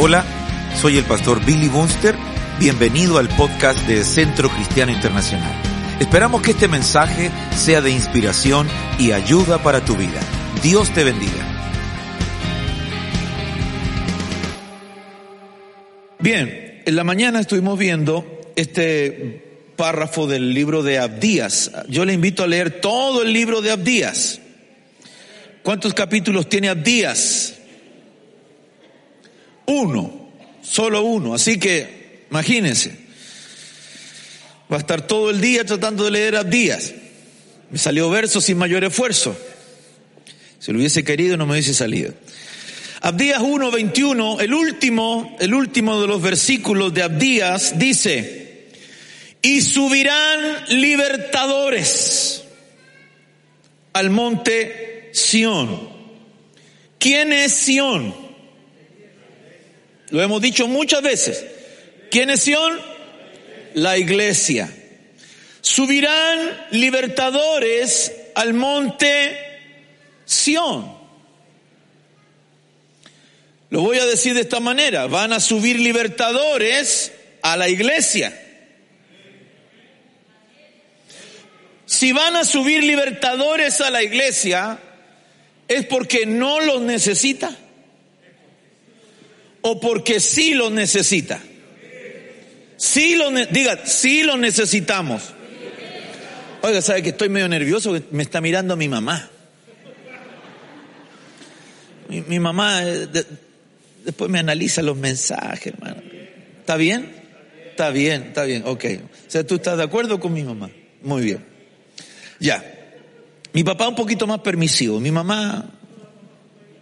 Hola, soy el pastor Billy Bunster. Bienvenido al podcast de Centro Cristiano Internacional. Esperamos que este mensaje sea de inspiración y ayuda para tu vida. Dios te bendiga. Bien, en la mañana estuvimos viendo este párrafo del libro de Abdías. Yo le invito a leer todo el libro de Abdías. ¿Cuántos capítulos tiene Abdías? Uno, solo uno. Así que, imagínense, va a estar todo el día tratando de leer Abdías. Me salió verso sin mayor esfuerzo. Si lo hubiese querido no me hubiese salido. Abdías 1:21, el último, el último de los versículos de Abdías dice, y subirán libertadores al monte Sión. ¿Quién es Sión? Lo hemos dicho muchas veces. ¿Quién es Sion? La iglesia. Subirán libertadores al monte Sión. Lo voy a decir de esta manera. Van a subir libertadores a la iglesia. Si van a subir libertadores a la iglesia, es porque no los necesita o porque sí lo necesita. Sí lo, diga, sí lo necesitamos. Oiga, ¿sabe que estoy medio nervioso? Me está mirando mi mamá. Mi, mamá eh, después me analiza los mensajes, hermano. ¿Está bien? Está bien, está bien, ok. O sea, tú estás de acuerdo con mi mamá. Muy bien. Ya. Mi papá un poquito más permisivo. Mi mamá,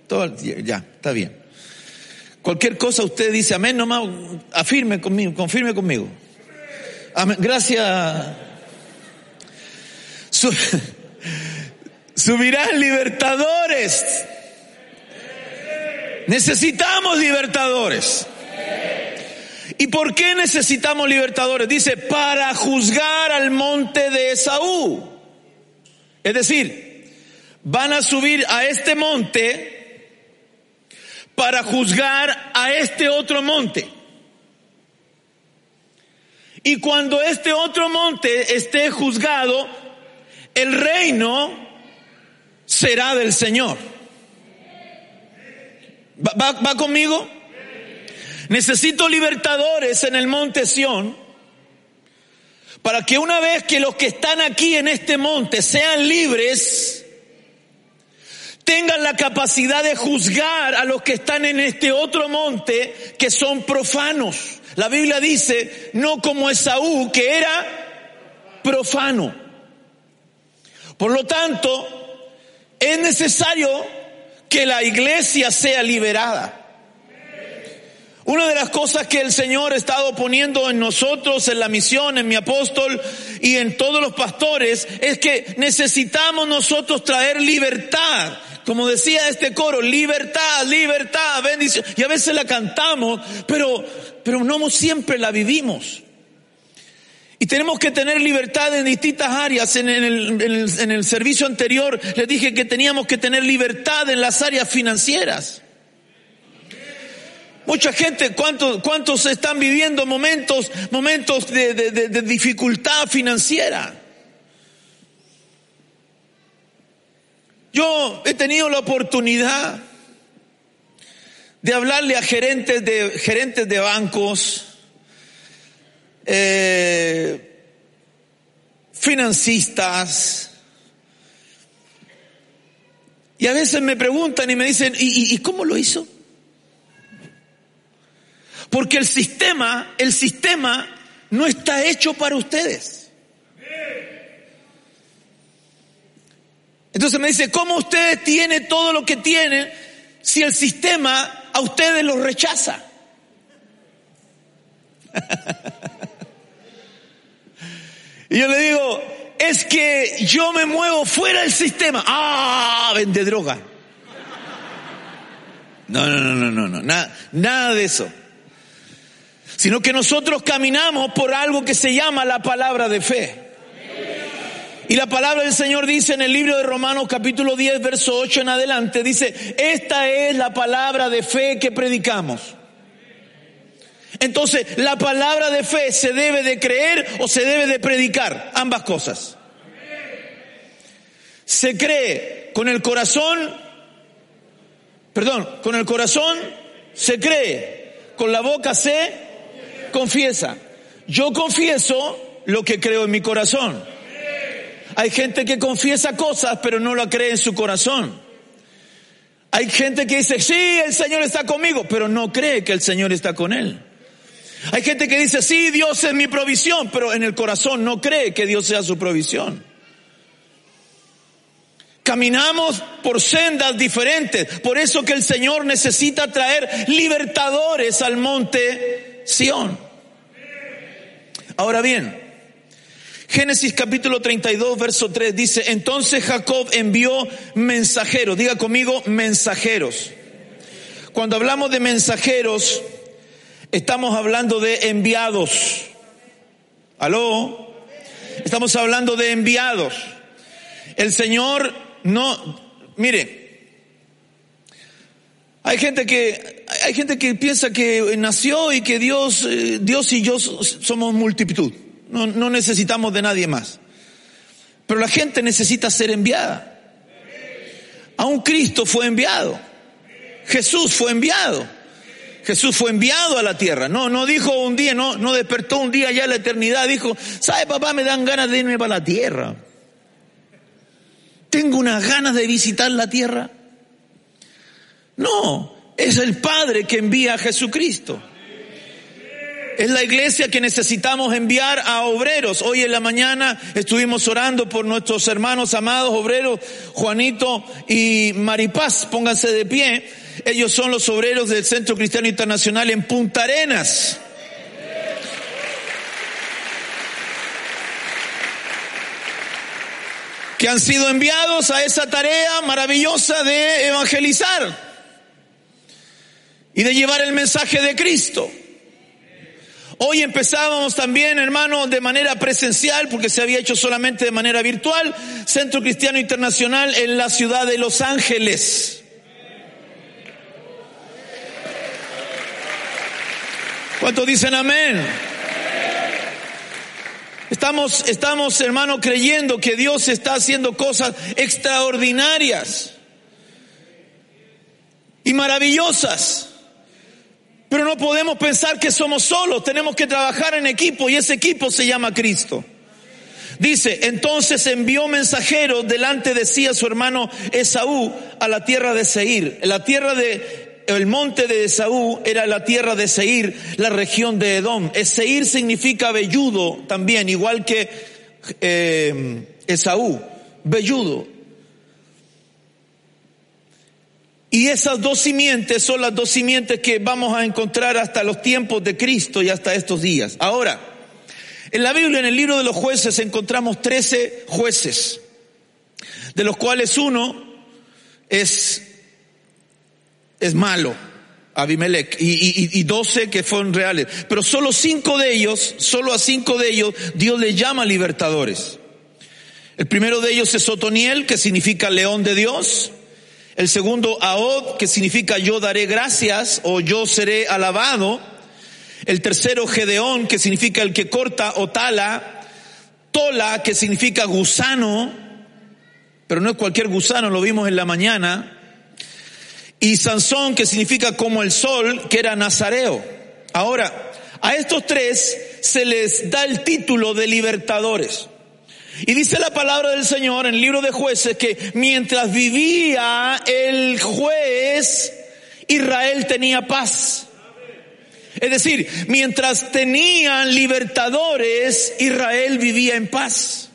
todo, ya, está bien. Cualquier cosa usted dice amén, nomás afirme conmigo, confirme conmigo. Gracias. subirán libertadores. Necesitamos libertadores. ¿Y por qué necesitamos libertadores? Dice, para juzgar al monte de Esaú. Es decir, van a subir a este monte para juzgar a este otro monte. Y cuando este otro monte esté juzgado, el reino será del Señor. ¿Va, conmigo? Necesito libertadores en el monte Sión para que una vez que los que están aquí en este monte sean libres, tengan la capacidad de juzgar a los que están en este otro monte que son profanos. La Biblia dice, no como Esaú, que era profano. Por lo tanto, es necesario que la iglesia sea liberada. Una de las cosas que el Señor ha estado poniendo en nosotros, en la misión, en mi apóstol y en todos los pastores, es que necesitamos nosotros traer libertad como decía este coro, libertad, libertad, bendición. Y a veces la cantamos, pero, pero no siempre la vivimos. Y tenemos que tener libertad en distintas áreas. En el, en el, servicio anterior les dije que teníamos que tener libertad en las áreas financieras. Mucha gente, ¿cuántos, cuántos están viviendo momentos, momentos de, de dificultad financiera? Yo he tenido la oportunidad de hablarle a gerentes de, gerentes de bancos, eh, financistas, y a veces me preguntan y me dicen, ¿y, ¿y, cómo lo hizo? Porque el sistema, el sistema no está hecho para ustedes. Entonces me dice, ¿cómo usted tiene todo lo que tiene si el sistema a ustedes los rechaza? y yo le digo, es que yo me muevo fuera del sistema. Ah, vende droga. No, no, no, no, no, no, nada, nada de eso. Sino que nosotros caminamos por algo que se llama la palabra de fe. Y la palabra del Señor dice en el libro de Romanos capítulo 10, verso 8 en adelante, dice, esta es la palabra de fe que predicamos. Entonces, la palabra de fe se debe de creer o se debe de predicar, ambas cosas. Se cree con el corazón, perdón, con el corazón se cree, con la boca se confiesa. Yo confieso lo que creo en mi corazón. Hay gente que confiesa cosas pero no la cree en su corazón. Hay gente que dice, sí, el Señor está conmigo, pero no cree que el Señor está con él. Hay gente que dice, sí, Dios es mi provisión, pero en el corazón no cree que Dios sea su provisión. Caminamos por sendas diferentes. Por eso que el Señor necesita traer libertadores al monte Sión. Ahora bien, Génesis capítulo 32, verso 3 dice, entonces Jacob envió mensajeros, diga conmigo, mensajeros. Cuando hablamos de mensajeros, estamos hablando de enviados. ¿Aló? Estamos hablando de enviados. El Señor no, mire, hay gente que, hay gente que piensa que nació y que Dios, eh, Dios y yo somos multitud. No, no necesitamos de nadie más. Pero la gente necesita ser enviada. un Cristo fue enviado. Jesús fue enviado. Jesús fue enviado a la tierra. No, no dijo un día, no, no despertó un día ya la eternidad. Dijo, ¿sabe papá? Me dan ganas de irme para la tierra. Tengo unas ganas de visitar la tierra. No, es el Padre que envía a Jesucristo. Es la iglesia que necesitamos enviar a obreros. Hoy en la mañana estuvimos orando por nuestros hermanos amados obreros, Juanito y Maripaz. Pónganse de pie. Ellos son los obreros del Centro Cristiano Internacional en Punta Arenas. que han sido enviados a esa tarea maravillosa de evangelizar y de llevar el mensaje de Cristo. Hoy empezábamos también, hermano, de manera presencial, porque se había hecho solamente de manera virtual, Centro Cristiano Internacional en la ciudad de Los Ángeles. ¿Cuántos dicen amén? Estamos, estamos, hermano, creyendo que Dios está haciendo cosas extraordinarias y maravillosas. Pero no podemos pensar que somos solos, tenemos que trabajar en equipo y ese equipo se llama Cristo. Dice, entonces envió mensajeros delante de sí a su hermano Esaú a la tierra de Seir. La tierra de, el monte de Esaú era la tierra de Seir, la región de Edom. Seir significa velludo también, igual que eh, Esaú, velludo. Y esas dos simientes son las dos simientes que vamos a encontrar hasta los tiempos de Cristo y hasta estos días. Ahora, en la Biblia, en el libro de los jueces, encontramos trece jueces, de los cuales uno es, es malo, Abimelech, y, doce que fueron reales. Pero solo cinco de ellos, solo a cinco de ellos, Dios les llama libertadores. El primero de ellos es Otoniel, que significa león de Dios. El segundo, Aod, que significa yo daré gracias o yo seré alabado. El tercero, Gedeón, que significa el que corta o tala. Tola, que significa gusano, pero no es cualquier gusano, lo vimos en la mañana. Y Sansón, que significa como el sol, que era nazareo. Ahora, a estos tres se les da el título de libertadores. Y dice la palabra del Señor en el libro de jueces que mientras vivía el juez, Israel tenía paz. Es decir, mientras tenían libertadores, Israel vivía en paz.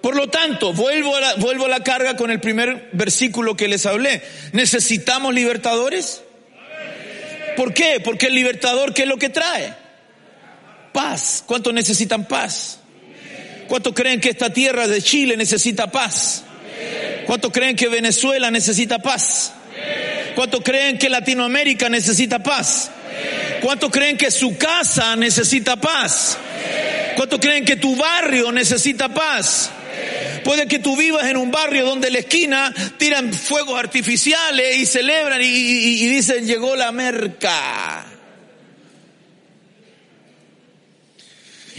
Por lo tanto, vuelvo a, la, vuelvo a la carga con el primer versículo que les hablé. ¿Necesitamos libertadores? ¿Por qué? Porque el libertador, ¿qué es lo que trae? Paz. ¿Cuántos necesitan paz? ¿Cuántos creen que esta tierra de Chile necesita paz? ¿Cuántos creen que Venezuela necesita paz? ¿Cuántos creen que Latinoamérica necesita paz? ¿Cuántos creen que su casa necesita paz? ¿Cuántos creen que tu barrio necesita paz? Puede que tú vivas en un barrio donde en la esquina tiran fuegos artificiales y celebran y, y dicen llegó la merca.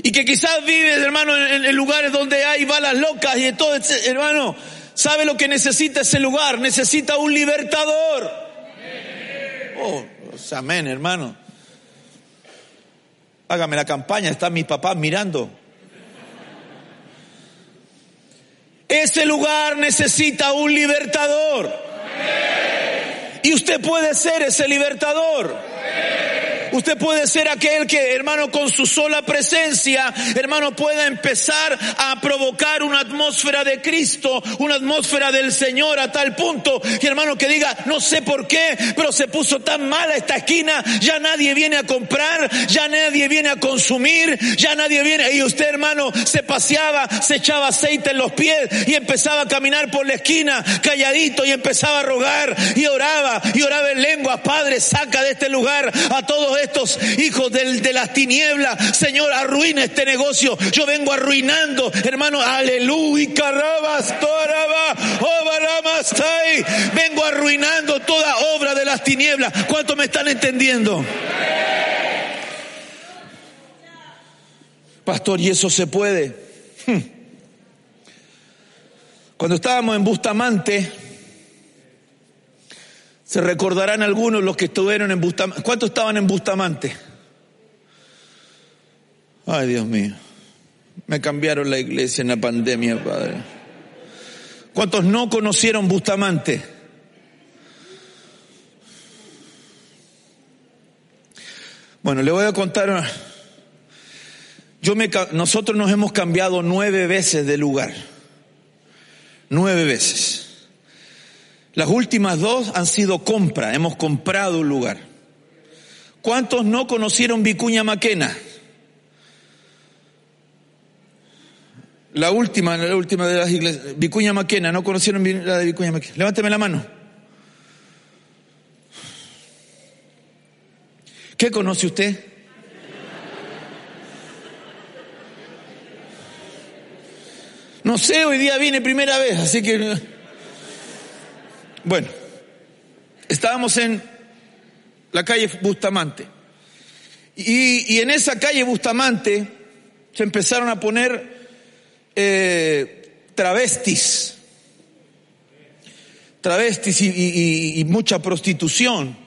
Y que quizás vives, hermano, en, lugares donde hay balas locas y todo, hermano, ¿sabe lo que necesita ese lugar? Necesita un libertador. Oh, amén, hermano. Hágame la campaña, están mis papás mirando. Ese lugar necesita un libertador. Y usted puede ser ese libertador. Usted puede ser aquel que, hermano, con su sola presencia, hermano, pueda empezar a provocar una atmósfera de Cristo, una atmósfera del Señor a tal punto que, hermano, que diga, no sé por qué, pero se puso tan mala esta esquina, ya nadie viene a comprar, ya nadie viene a consumir, ya nadie viene. Y usted, hermano, se paseaba, se echaba aceite en los pies y empezaba a caminar por la esquina calladito y empezaba a rogar y oraba y oraba en lengua, Padre, saca de este lugar a todos estos hijos de las tinieblas. Señor, arruina este negocio. Yo vengo arruinando, hermano, aleluya, vengo arruinando toda obra de las tinieblas. ¿Cuánto me están entendiendo? Pastor, ¿y eso se puede? Hmm. Cuando estábamos en Bustamante, se recordarán algunos los que estuvieron en Bustamante. ¿Cuántos estaban en Bustamante? Ay, Dios mío. Me cambiaron la iglesia en la pandemia, Padre. ¿Cuántos no conocieron Bustamante? Bueno, le voy a contar. Yo me, nosotros nos hemos cambiado nueve veces de lugar. Nueve veces. Las últimas dos han sido compra, hemos comprado un lugar. ¿Cuántos no conocieron Vicuña Maquena? La última, la última de las iglesias, Vicuña Maquena, ¿no conocieron la de Vicuña Maquena? Levánteme la mano. ¿Qué conoce usted? No sé, hoy día viene primera vez, así que... Bueno, estábamos en la calle Bustamante. Y, en esa calle Bustamante se empezaron a poner eh, travestis, travestis y, mucha prostitución.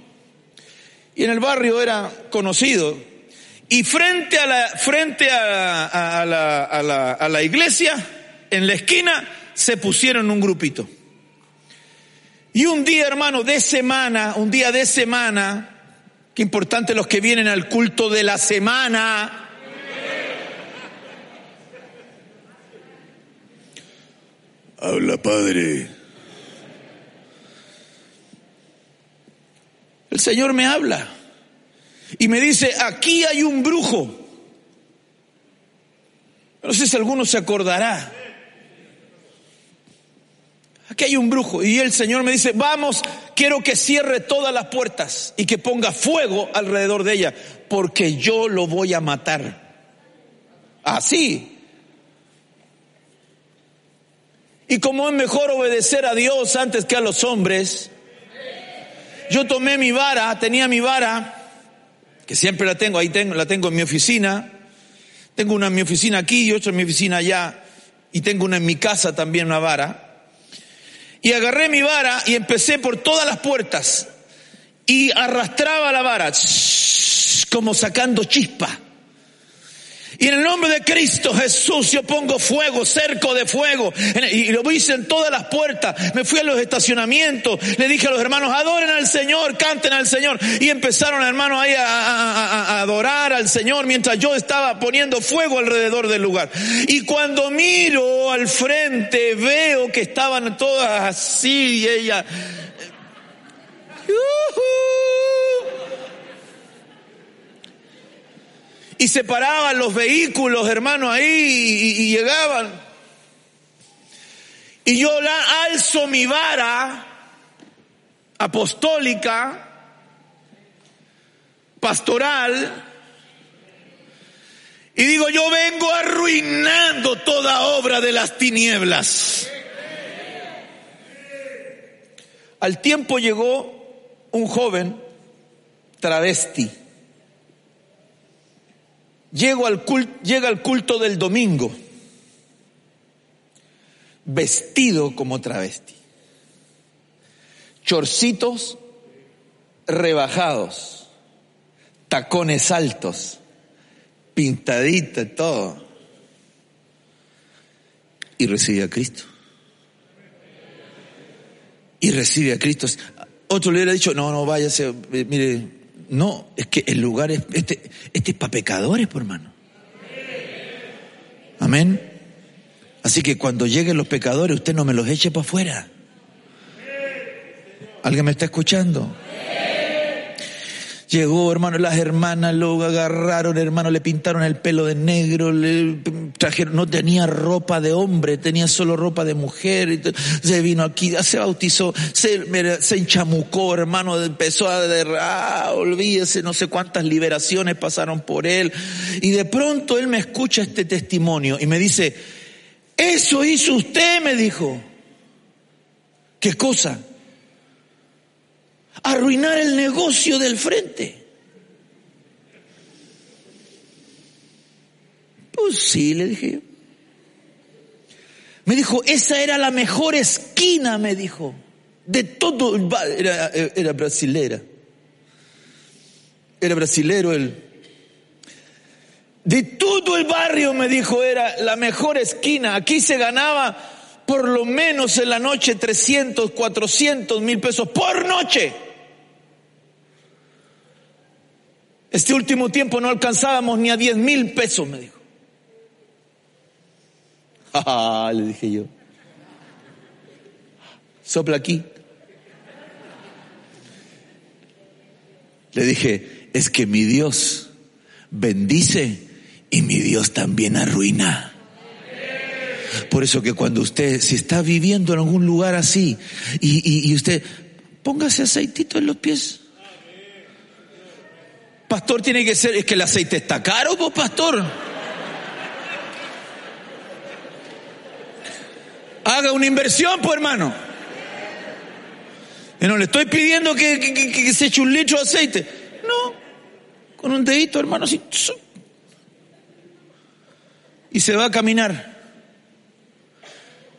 Y en el barrio era conocido. Y frente a la, frente a, la, iglesia, en la esquina, se pusieron un grupito. Y un día, hermano, de semana, un día de semana, qué importante los que vienen al culto de la semana. Habla, Padre. El Señor me habla y me dice, aquí hay un brujo. No sé si alguno se acordará. Aquí hay un brujo. Y el Señor me dice, vamos, quiero que cierre todas las puertas y que ponga fuego alrededor de ella, porque yo lo voy a matar. Así. Y como es mejor obedecer a Dios antes que a los hombres, yo tomé mi vara, tenía mi vara, que siempre la tengo, ahí tengo, la tengo en mi oficina. Tengo una en mi oficina aquí y otra en mi oficina allá. Y tengo una en mi casa también, una vara. Y agarré mi vara y empecé por todas las puertas y arrastraba la vara, como sacando chispa. Y en el nombre de Cristo Jesús yo pongo fuego, cerco de fuego. Y lo hice en todas las puertas. Me fui a los estacionamientos. Le dije a los hermanos, adoren al Señor, canten al Señor. Y empezaron hermanos ahí a, adorar al Señor mientras yo estaba poniendo fuego alrededor del lugar. Y cuando miro al frente veo que estaban todas así y ella... y se paraban los vehículos, hermano, ahí y, llegaban. Y yo la alzo mi vara apostólica, pastoral, Y digo, yo vengo arruinando toda obra de las tinieblas. Al tiempo llegó un joven travesti. Llego al llega al culto del domingo, vestido como travesti. Chorcitos rebajados, tacones altos, pintadita, todo. Y recibe a Cristo. Y recibe a Cristo. Otro le hubiera dicho, no, no, váyase, mire, no, es que el lugar es, este, este es para pecadores, por hermano. Amén. Así que cuando lleguen los pecadores, usted no me los eche para afuera. ¿Alguien me está escuchando? Llegó, hermano, las hermanas lo agarraron, hermano, le pintaron el pelo de negro, le trajeron, no tenía ropa de hombre, tenía solo ropa de mujer, se vino aquí, se bautizó, se, enchamucó, hermano, empezó a ah, olvídese, no sé cuántas liberaciones pasaron por él. Y de pronto él me escucha este testimonio y me dice, eso hizo usted, me dijo. ¿Qué cosa? Arruinar el negocio del frente. Pues sí, le dije. Me dijo, esa era la mejor esquina, me dijo, de todo el era, era brasilera. Era brasilero él. De todo el barrio, me dijo, era la mejor esquina. Aquí se ganaba por lo menos en la noche 300, 400 mil pesos por noche. Este último tiempo no alcanzábamos ni a 10 mil pesos, me dijo. Ah, le dije yo. Sopla aquí. Le dije, es que mi Dios bendice y mi Dios también arruina. Por eso que cuando usted, si está viviendo en algún lugar así y, y usted, póngase aceitito en los pies. Pastor tiene que ser, es que el aceite está caro, pues pastor. Haga una inversión, pues hermano. Y no le estoy pidiendo que, se eche un litro de aceite. No, con un dedito, hermano, así. Y se va a caminar.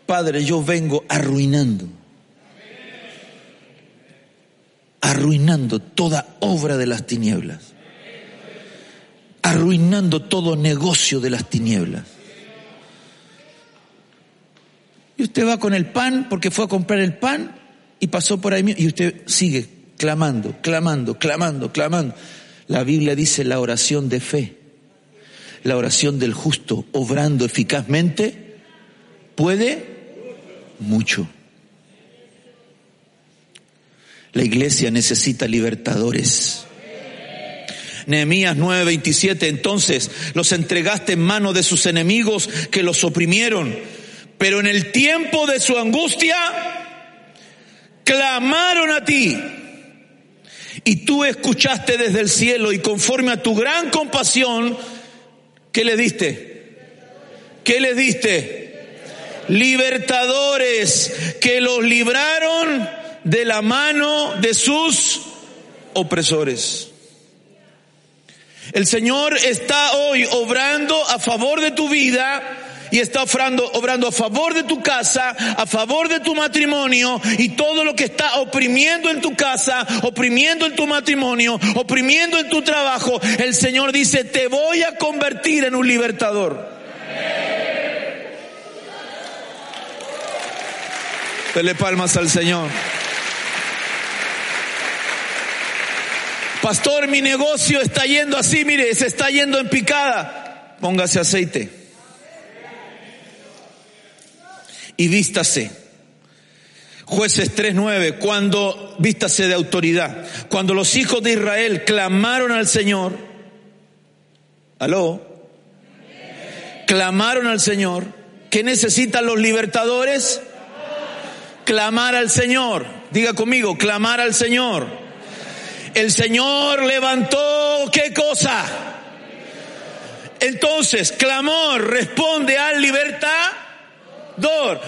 Padre, yo vengo arruinando. Arruinando toda obra de las tinieblas arruinando todo negocio de las tinieblas. Y usted va con el pan porque fue a comprar el pan y pasó por ahí y usted sigue clamando, clamando, clamando, clamando. La Biblia dice la oración de fe, la oración del justo, obrando eficazmente, puede mucho. La iglesia necesita libertadores. Nehemías 9:27, entonces los entregaste en manos de sus enemigos que los oprimieron, pero en el tiempo de su angustia clamaron a ti. Y tú escuchaste desde el cielo y conforme a tu gran compasión, ¿qué le diste? ¿Qué le diste? Libertadores que los libraron de la mano de sus opresores. El Señor está hoy obrando a favor de tu vida y está obrando, obrando a favor de tu casa, a favor de tu matrimonio y todo lo que está oprimiendo en tu casa, oprimiendo en tu matrimonio, oprimiendo en tu trabajo. El Señor dice, te voy a convertir en un libertador. Dele palmas al Señor. Pastor, mi negocio está yendo así, mire, se está yendo en picada. Póngase aceite. Y vístase. Jueces 3.9, cuando vístase de autoridad, cuando los hijos de Israel clamaron al Señor, aló, clamaron al Señor, ¿qué necesitan los libertadores? Clamar al Señor, diga conmigo, clamar al Señor el Señor levantó qué cosa? Entonces, clamor responde al libertador.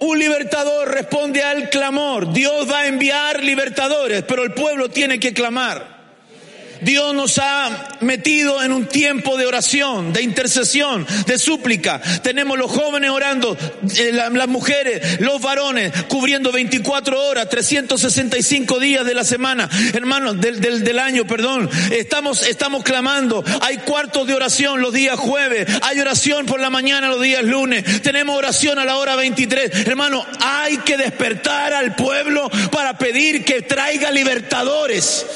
Un libertador responde al clamor. Dios va a enviar libertadores, pero el pueblo tiene que clamar. Dios nos ha metido en un tiempo de oración, de intercesión, de súplica. Tenemos los jóvenes orando, eh, las mujeres, los varones, cubriendo 24 horas, 365 días de la semana, hermanos, del, del, del año, perdón. Estamos, estamos clamando. Hay cuartos de oración los días jueves, hay oración por la mañana los días lunes, tenemos oración a la hora 23. Hermano, hay que despertar al pueblo para pedir que traiga libertadores.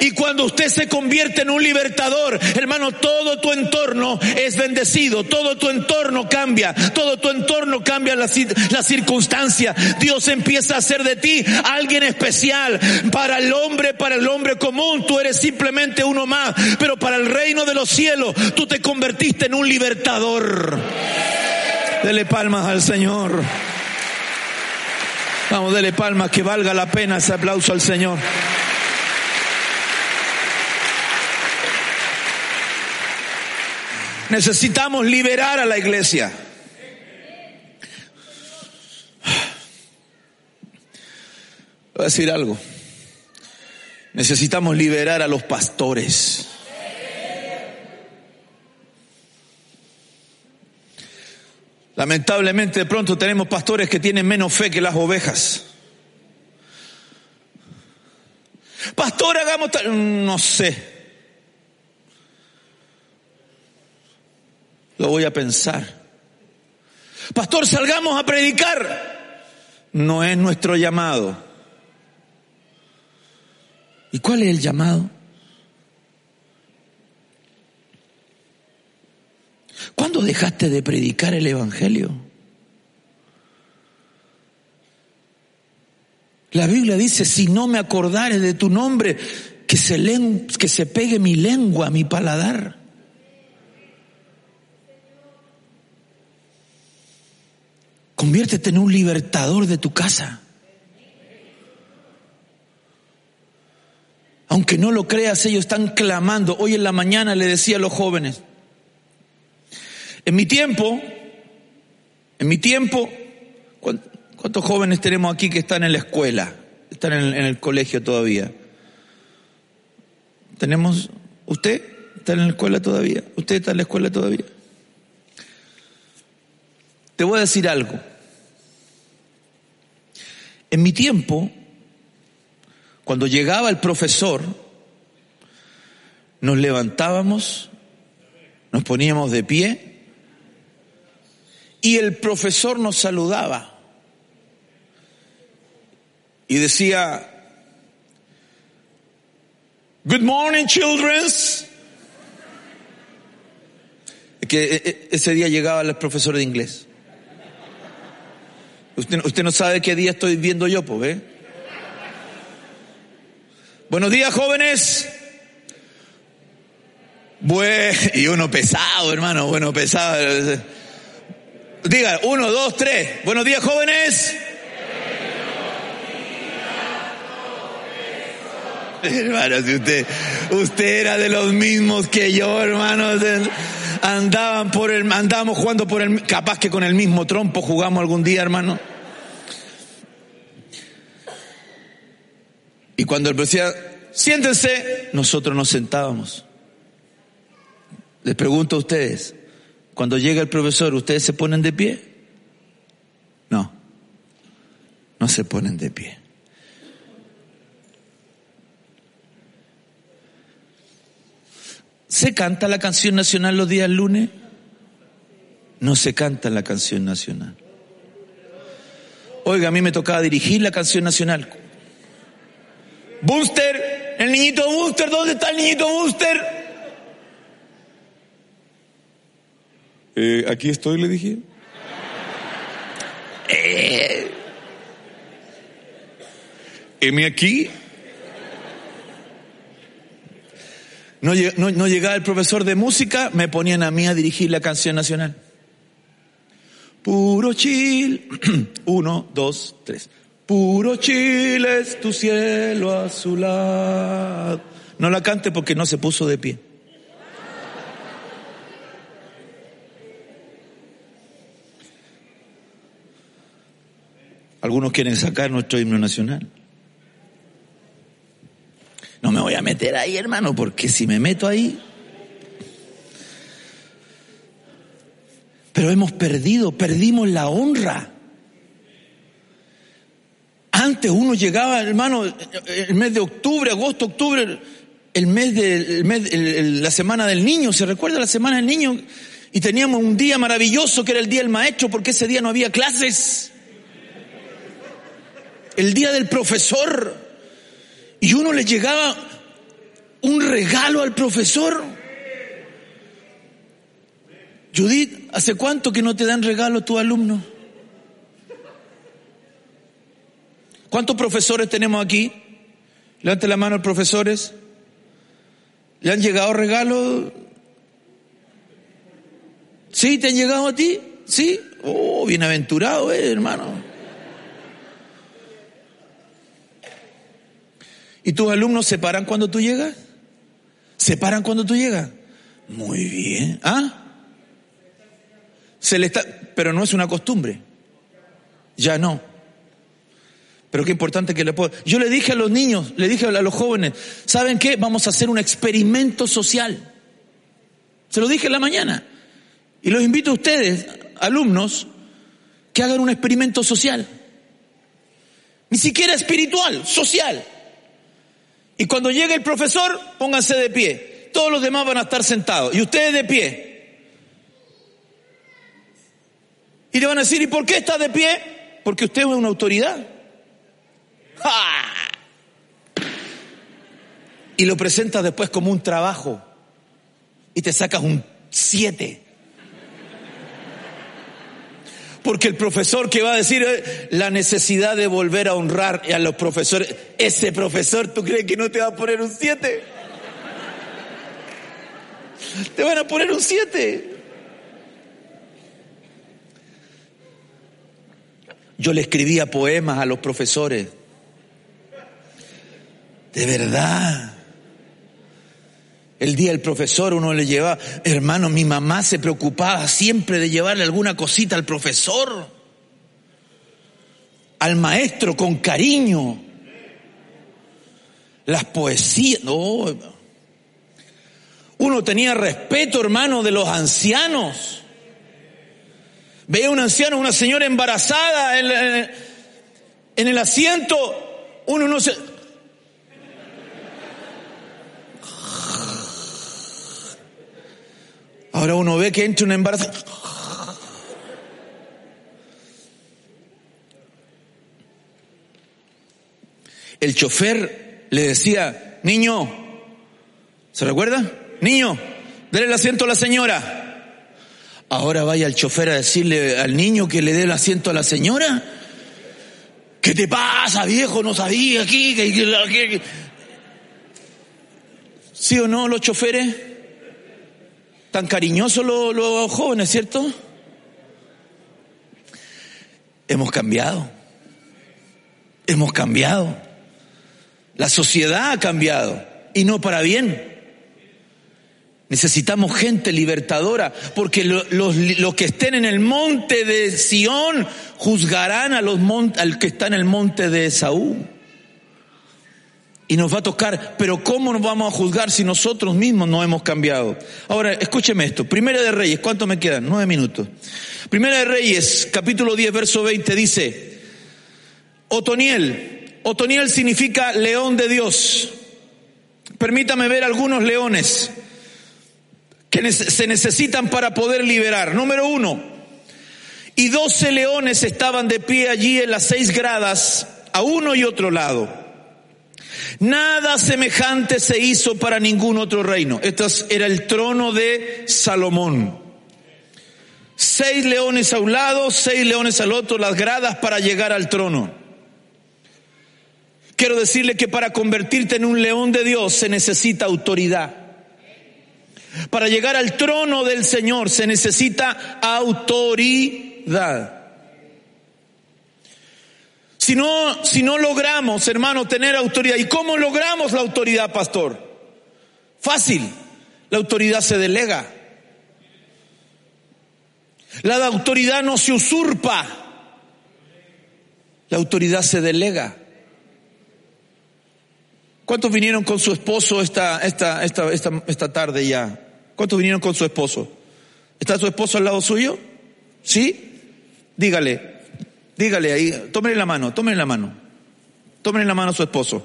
Y cuando usted se convierte en un libertador, hermano, todo tu entorno es bendecido, todo tu entorno cambia, todo tu entorno cambia la, circunstancia. Dios empieza a hacer de ti alguien especial para el hombre, para el hombre común. Tú eres simplemente uno más, pero para el reino de los cielos tú te convertiste en un libertador. Dele palmas al Señor. Vamos, dele palmas, que valga la pena ese aplauso al Señor. Necesitamos liberar a la iglesia. Voy a decir algo. Necesitamos liberar a los pastores. Lamentablemente de pronto tenemos pastores que tienen menos fe que las ovejas. Pastor, hagamos. No sé. Lo voy a pensar. Pastor, salgamos a predicar. No es nuestro llamado. ¿Y cuál es el llamado? ¿Cuándo dejaste de predicar el Evangelio? La Biblia dice, si no me acordare de tu nombre, que se, que se pegue mi lengua, mi paladar. Conviértete en un libertador de tu casa. Aunque no lo creas, ellos están clamando. Hoy en la mañana le decía a los jóvenes, en mi tiempo, en mi tiempo, ¿cuántos jóvenes tenemos aquí que están en la escuela? Están en el, colegio todavía. ¿Tenemos, usted está en la escuela todavía? ¿Usted está en la escuela todavía? Te voy a decir algo. En mi tiempo, cuando llegaba el profesor, nos levantábamos, nos poníamos de pie y el profesor nos saludaba y decía, Good morning, children. Que e, e, ese día llegaba el profesor de inglés. Usted, usted no sabe qué día estoy viendo yo, pues, ¿ve? Buenos días, jóvenes. Bueno, y uno pesado, hermano, bueno, pesado. Diga, uno, dos, tres. Buenos días, jóvenes. Hermano, si usted, usted era de los mismos que yo, hermano andaban por el, andábamos jugando por el, capaz que con el mismo trompo jugamos algún día, hermano. Y cuando el decía, siéntense, nosotros nos sentábamos. Les pregunto a ustedes, cuando llega el profesor, ¿ustedes se ponen de pie? No, no se ponen de pie. ¿Se canta la canción nacional los días lunes? No se canta la canción nacional. Oiga, a mí me tocaba dirigir la canción nacional. Booster, el niñito Booster, ¿dónde está el niñito Booster? Eh, aquí estoy, le dije. Eh. M aquí. No, no, no, llegaba el profesor de música, me ponían a mí a dirigir la canción nacional. Puro Chile, uno, dos, tres. Puro Chile es tu cielo azulado. No la cante porque no se puso de pie. Algunos quieren sacar nuestro himno nacional. No me voy a meter ahí, hermano, porque si me meto ahí... Pero hemos perdido, perdimos la honra. Antes uno llegaba, hermano, el mes de octubre, agosto, octubre, el mes de mes, la semana del niño, ¿se recuerda la semana del niño? Y teníamos un día maravilloso que era el día del maestro porque ese día no había clases. El día del profesor. Y uno le llegaba un regalo al profesor. Judith, ¿hace cuánto que no te dan regalo a tu alumno? ¿Cuántos profesores tenemos aquí? Levante la mano, profesores. ¿Le han llegado regalos? ¿Sí? ¿Te han llegado a ti? ¿Sí? Oh, bienaventurado, eh, hermano. ¿Y tus alumnos se paran cuando tú llegas? ¿Se paran cuando tú llegas? Muy bien. ¿Ah? Se le está, pero no es una costumbre. Ya no. Pero qué importante que le puedo. Yo le dije a los niños, le dije a los jóvenes, ¿saben qué? Vamos a hacer un experimento social. Se lo dije en la mañana. Y los invito a ustedes, alumnos, que hagan un experimento social. Ni siquiera espiritual, social. Y cuando llegue el profesor, pónganse de pie. Todos los demás van a estar sentados. Y ustedes de pie. Y le van a decir, ¿y por qué está de pie? Porque usted es una autoridad. Y lo presentas después como un trabajo. Y te sacas un 7. Porque el profesor que va a decir eh, la necesidad de volver a honrar a los profesores, ese profesor, ¿tú crees que no te va a poner un 7? Te van a poner un 7. Yo le escribía poemas a los profesores. De verdad. El día del profesor uno le llevaba, hermano, mi mamá se preocupaba siempre de llevarle alguna cosita al profesor, al maestro con cariño. Las poesías, no. Uno tenía respeto, hermano, de los ancianos. Veía un anciano, una señora embarazada en, en el asiento, uno no se, Ahora uno ve que entra un embarazo. El chofer le decía, niño, ¿se recuerda? Niño, déle el asiento a la señora. Ahora vaya el chofer a decirle al niño que le dé el asiento a la señora. ¿Qué te pasa, viejo? No sabía aquí. ¿Sí o no los choferes? Tan cariñosos los, jóvenes, ¿cierto? Hemos cambiado. Hemos cambiado. La sociedad ha cambiado y no para bien. Necesitamos gente libertadora, porque los, que estén en el monte de Sión juzgarán a los al que está en el monte de Saúl. Y nos va a tocar, pero ¿cómo nos vamos a juzgar si nosotros mismos no hemos cambiado? Ahora, escúcheme esto. Primera de Reyes, ¿cuánto me quedan? Nueve minutos. Primera de Reyes, capítulo 10, verso 20, dice, Otoniel. Otoniel significa león de Dios. Permítame ver algunos leones que se necesitan para poder liberar. Número uno, y doce leones estaban de pie allí en las seis gradas, a uno y otro lado. Nada semejante se hizo para ningún otro reino. Este era el trono de Salomón. Seis leones a un lado, seis leones al otro, las gradas para llegar al trono. Quiero decirle que para convertirte en un león de Dios se necesita autoridad. Para llegar al trono del Señor se necesita autoridad. Si no, si no logramos, hermano, tener autoridad. ¿Y cómo logramos la autoridad, pastor? Fácil. La autoridad se delega. La autoridad no se usurpa. La autoridad se delega. ¿Cuántos vinieron con su esposo esta, esta, esta, esta, esta tarde ya? ¿Cuántos vinieron con su esposo? ¿Está su esposo al lado suyo? ¿Sí? Dígale, dígale ahí, tómele la mano, tómele la mano. Tómele la mano a su esposo.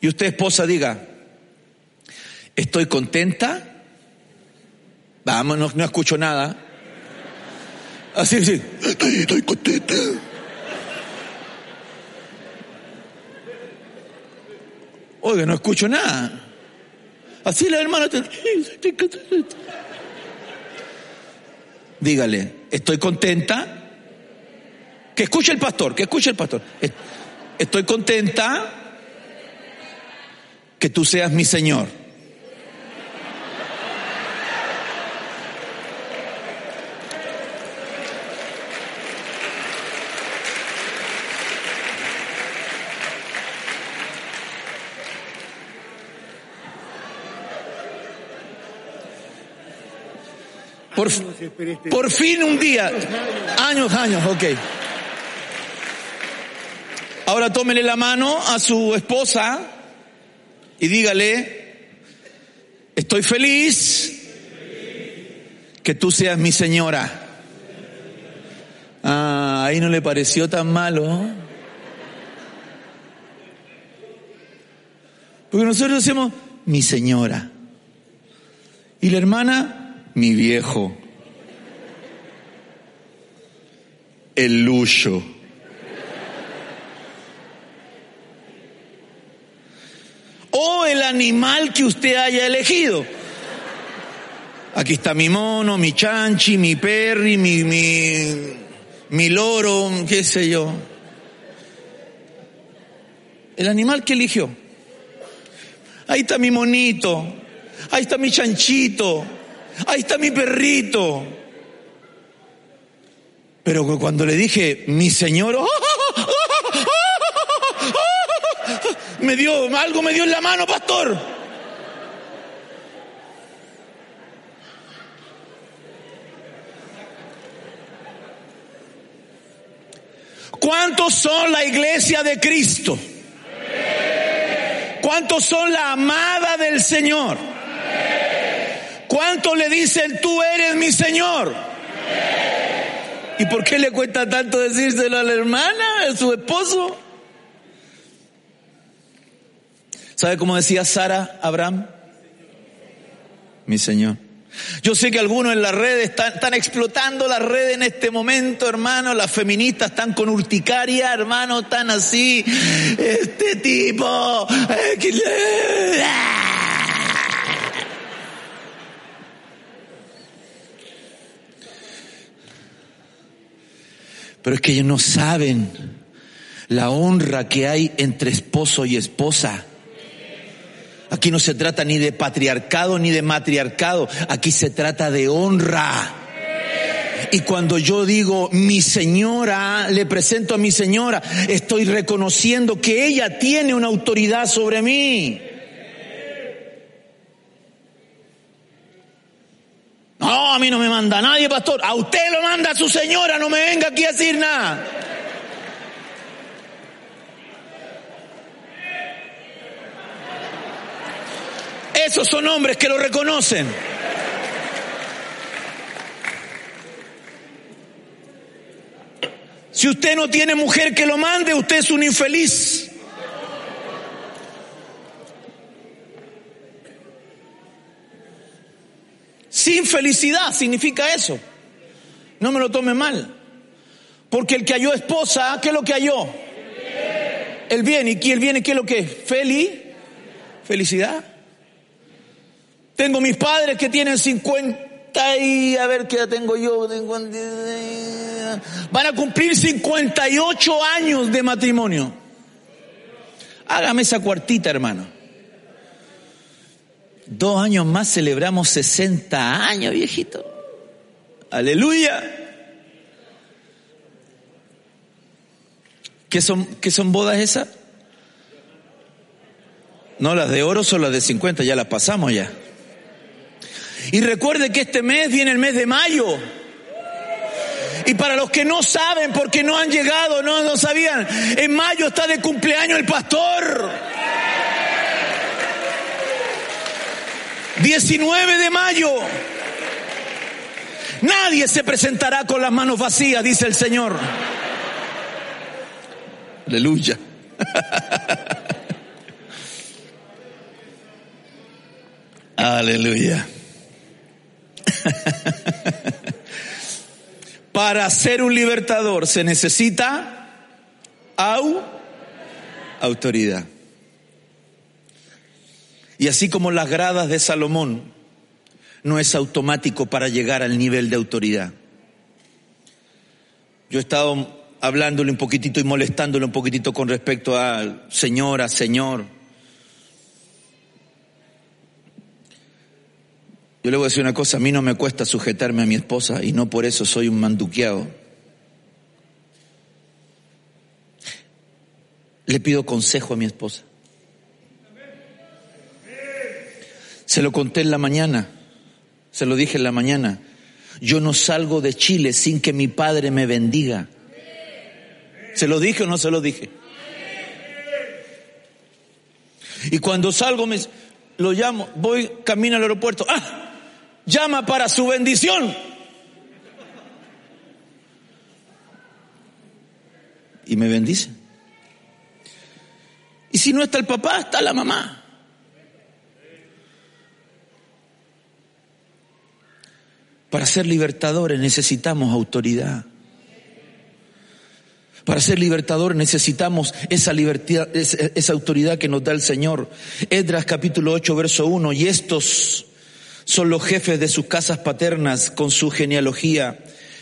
Y usted, esposa, diga, estoy contenta. Vamos, no, no escucho nada. Así, así, estoy, estoy contenta. Oiga, no escucho nada. Así la hermana. Dígale, estoy contenta. Que escuche el pastor, que escuche el pastor. Estoy contenta que tú seas mi Señor. Por, fin un día. Años, años, ok. Ahora tómele la mano a su esposa y dígale, estoy feliz que tú seas mi señora. Ah, ahí no le pareció tan malo. Porque nosotros decimos, mi señora. Y la hermana, mi viejo, el lucho. O el animal que usted haya elegido. Aquí está mi mono, mi chanchi, mi perry, mi, mi, mi loro, qué sé yo. El animal que eligió. Ahí está mi monito, ahí está mi chanchito, ahí está mi perrito. Pero cuando le dije, mi señor, me dio, algo me dio en la mano, pastor. ¿Cuántos son la iglesia de Cristo? ¿Cuántos son la amada del Señor? ¿Cuántos le dicen, tú eres mi Señor? ¿Y por qué le cuesta tanto decírselo a la hermana, a su esposo? ¿Sabe cómo decía Sara Abraham? Mi Señor. Yo sé que algunos en las redes están, explotando las redes en este momento, hermano. Las feministas están con urticaria, hermano, están así. Este tipo. Eh, Pero es que ellos no saben la honra que hay entre esposo y esposa. Aquí no se trata ni de patriarcado ni de matriarcado, aquí se trata de honra. Y cuando yo digo mi señora, le presento a mi señora, estoy reconociendo que ella tiene una autoridad sobre mí. No, a mí no me manda nadie, pastor. A usted lo manda su señora, no me venga aquí a decir nada. Esos son hombres que lo reconocen. Si usted no tiene mujer que lo mande, usted es un infeliz. Sin felicidad significa eso. No me lo tome mal. Porque el que halló esposa, ¿qué es lo que halló? El bien. ¿Y el bien? ¿Qué es lo que es? Feli. Felicidad. Tengo mis padres que tienen 50 y a ver qué edad tengo yo. Van a cumplir 58 años de matrimonio. Hágame esa cuartita, hermano. Dos años más celebramos 60 años, viejito. Aleluya. ¿Qué son, qué son bodas esas? No, las de oro son las de 50, ya las pasamos ya. Y recuerde que este mes viene el mes de mayo. Y para los que no saben, porque no han llegado, no, no sabían, en mayo está de cumpleaños el pastor. 19 de mayo. Nadie se presentará con las manos vacías, dice el Señor. Aleluya. Aleluya. Para ser un libertador se necesita au, autoridad. Y así como las gradas de Salomón no es automático para llegar al nivel de autoridad. Yo he estado hablándole un poquitito y molestándole un poquitito con respecto a señora, señor. Yo le voy a decir una cosa, a mí no me cuesta sujetarme a mi esposa y no por eso soy un manduqueado. Le pido consejo a mi esposa. Se lo conté en la mañana, se lo dije en la mañana. Yo no salgo de Chile sin que mi padre me bendiga. ¿Se lo dije o no se lo dije? Y cuando salgo me lo llamo, voy camino al aeropuerto. Ah, llama para su bendición. Y me bendice. Y si no está el papá, está la mamá. Para ser libertadores necesitamos autoridad. Para ser libertadores necesitamos esa, libertad, esa, autoridad que nos da el Señor. Edras capítulo 8, verso 1. Y estos son los jefes de sus casas paternas con su genealogía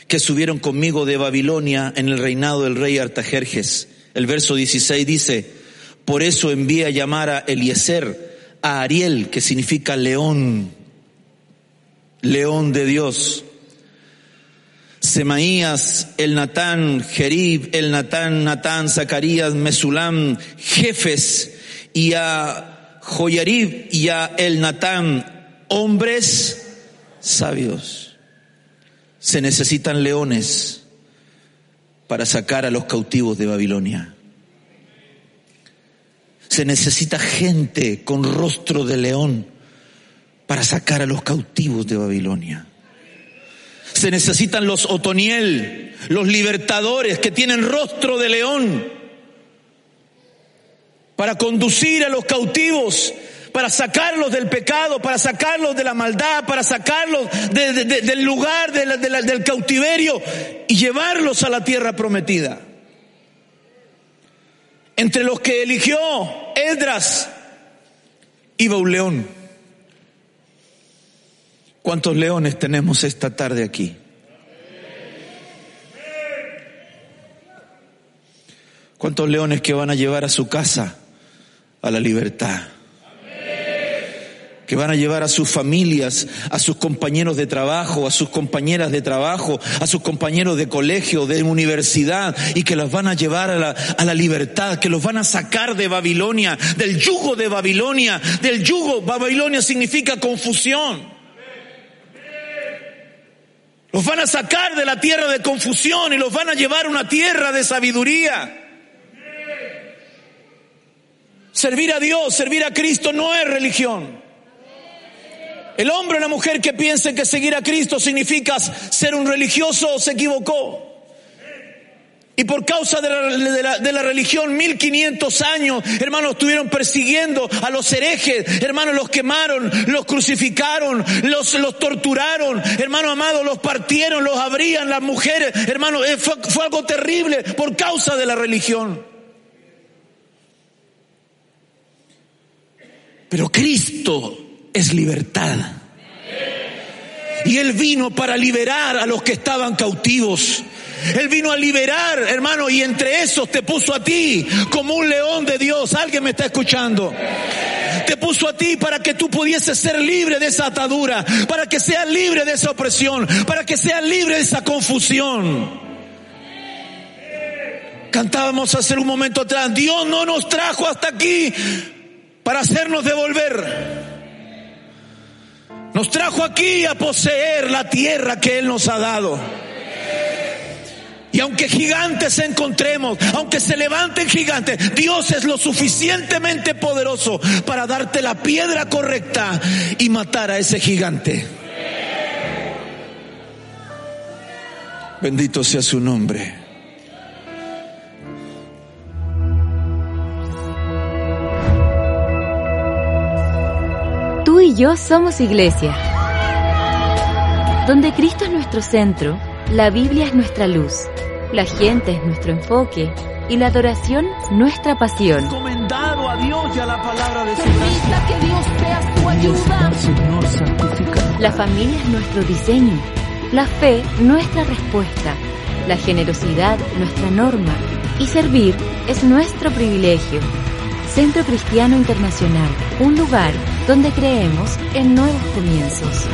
que subieron conmigo de Babilonia en el reinado del rey Artajerjes. El verso 16 dice, por eso envía a llamar a Eliezer, a Ariel, que significa león, león de Dios. Semaías, el Natán, Jerib, el Natán, Natán, Zacarías, Mesulam, jefes, y a Joyarib y a el Natán, hombres sabios. Se necesitan leones para sacar a los cautivos de Babilonia. Se necesita gente con rostro de león para sacar a los cautivos de Babilonia. Se necesitan los Otoniel, los libertadores que tienen rostro de león para conducir a los cautivos para sacarlos del pecado, para sacarlos de la maldad, para sacarlos del lugar del cautiverio y llevarlos a la tierra prometida. Entre los que eligió Edras iba un león. ¿Cuántos leones tenemos esta tarde aquí? ¿Cuántos leones que van a llevar a su casa a la libertad? Que van a llevar a sus familias, a sus compañeros de trabajo, a sus compañeras de trabajo, a sus compañeros de colegio, de universidad, y que los van a llevar a la, a la libertad, que los van a sacar de Babilonia, del yugo de Babilonia, del yugo, Babilonia significa confusión. Los van a sacar de la tierra de confusión y los van a llevar a una tierra de sabiduría. Servir a Dios, servir a Cristo no es religión. El hombre o la mujer que piense que seguir a Cristo significa ser un religioso se equivocó. Y por causa de la, religión, 1500 años, hermanos, estuvieron persiguiendo a los herejes, hermanos, los quemaron, los crucificaron, los, los torturaron, hermanos amados, los partieron, los abrían las mujeres, hermanos, eh, fue algo terrible por causa de la religión. Pero Cristo es libertad. Y Él vino para liberar a los que estaban cautivos. Él vino a liberar, hermano, y entre esos te puso a ti como un león de Dios. ¿Alguien me está escuchando? Te puso a ti para que tú pudieses ser libre de esa atadura, para que seas libre de esa opresión, para que seas libre de esa confusión. Cantábamos hace un momento atrás, Dios no nos trajo hasta aquí para hacernos devolver. Nos trajo aquí a poseer la tierra que Él nos ha dado. Y aunque gigantes encontremos, aunque se levanten gigantes, Dios es lo suficientemente poderoso para darte la piedra correcta y matar a ese gigante. Bendito sea su nombre. Y yo somos iglesia. Donde Cristo es nuestro centro, la Biblia es nuestra luz, la gente es nuestro enfoque y la adoración nuestra pasión. Encomendado a Dios y a la palabra de su Permita que Dios sea tu ayuda. Señor, santifica. La familia es nuestro diseño, la fe nuestra respuesta, la generosidad nuestra norma y servir es nuestro privilegio. Centro Cristiano Internacional, un lugar donde creemos en nuevos comienzos.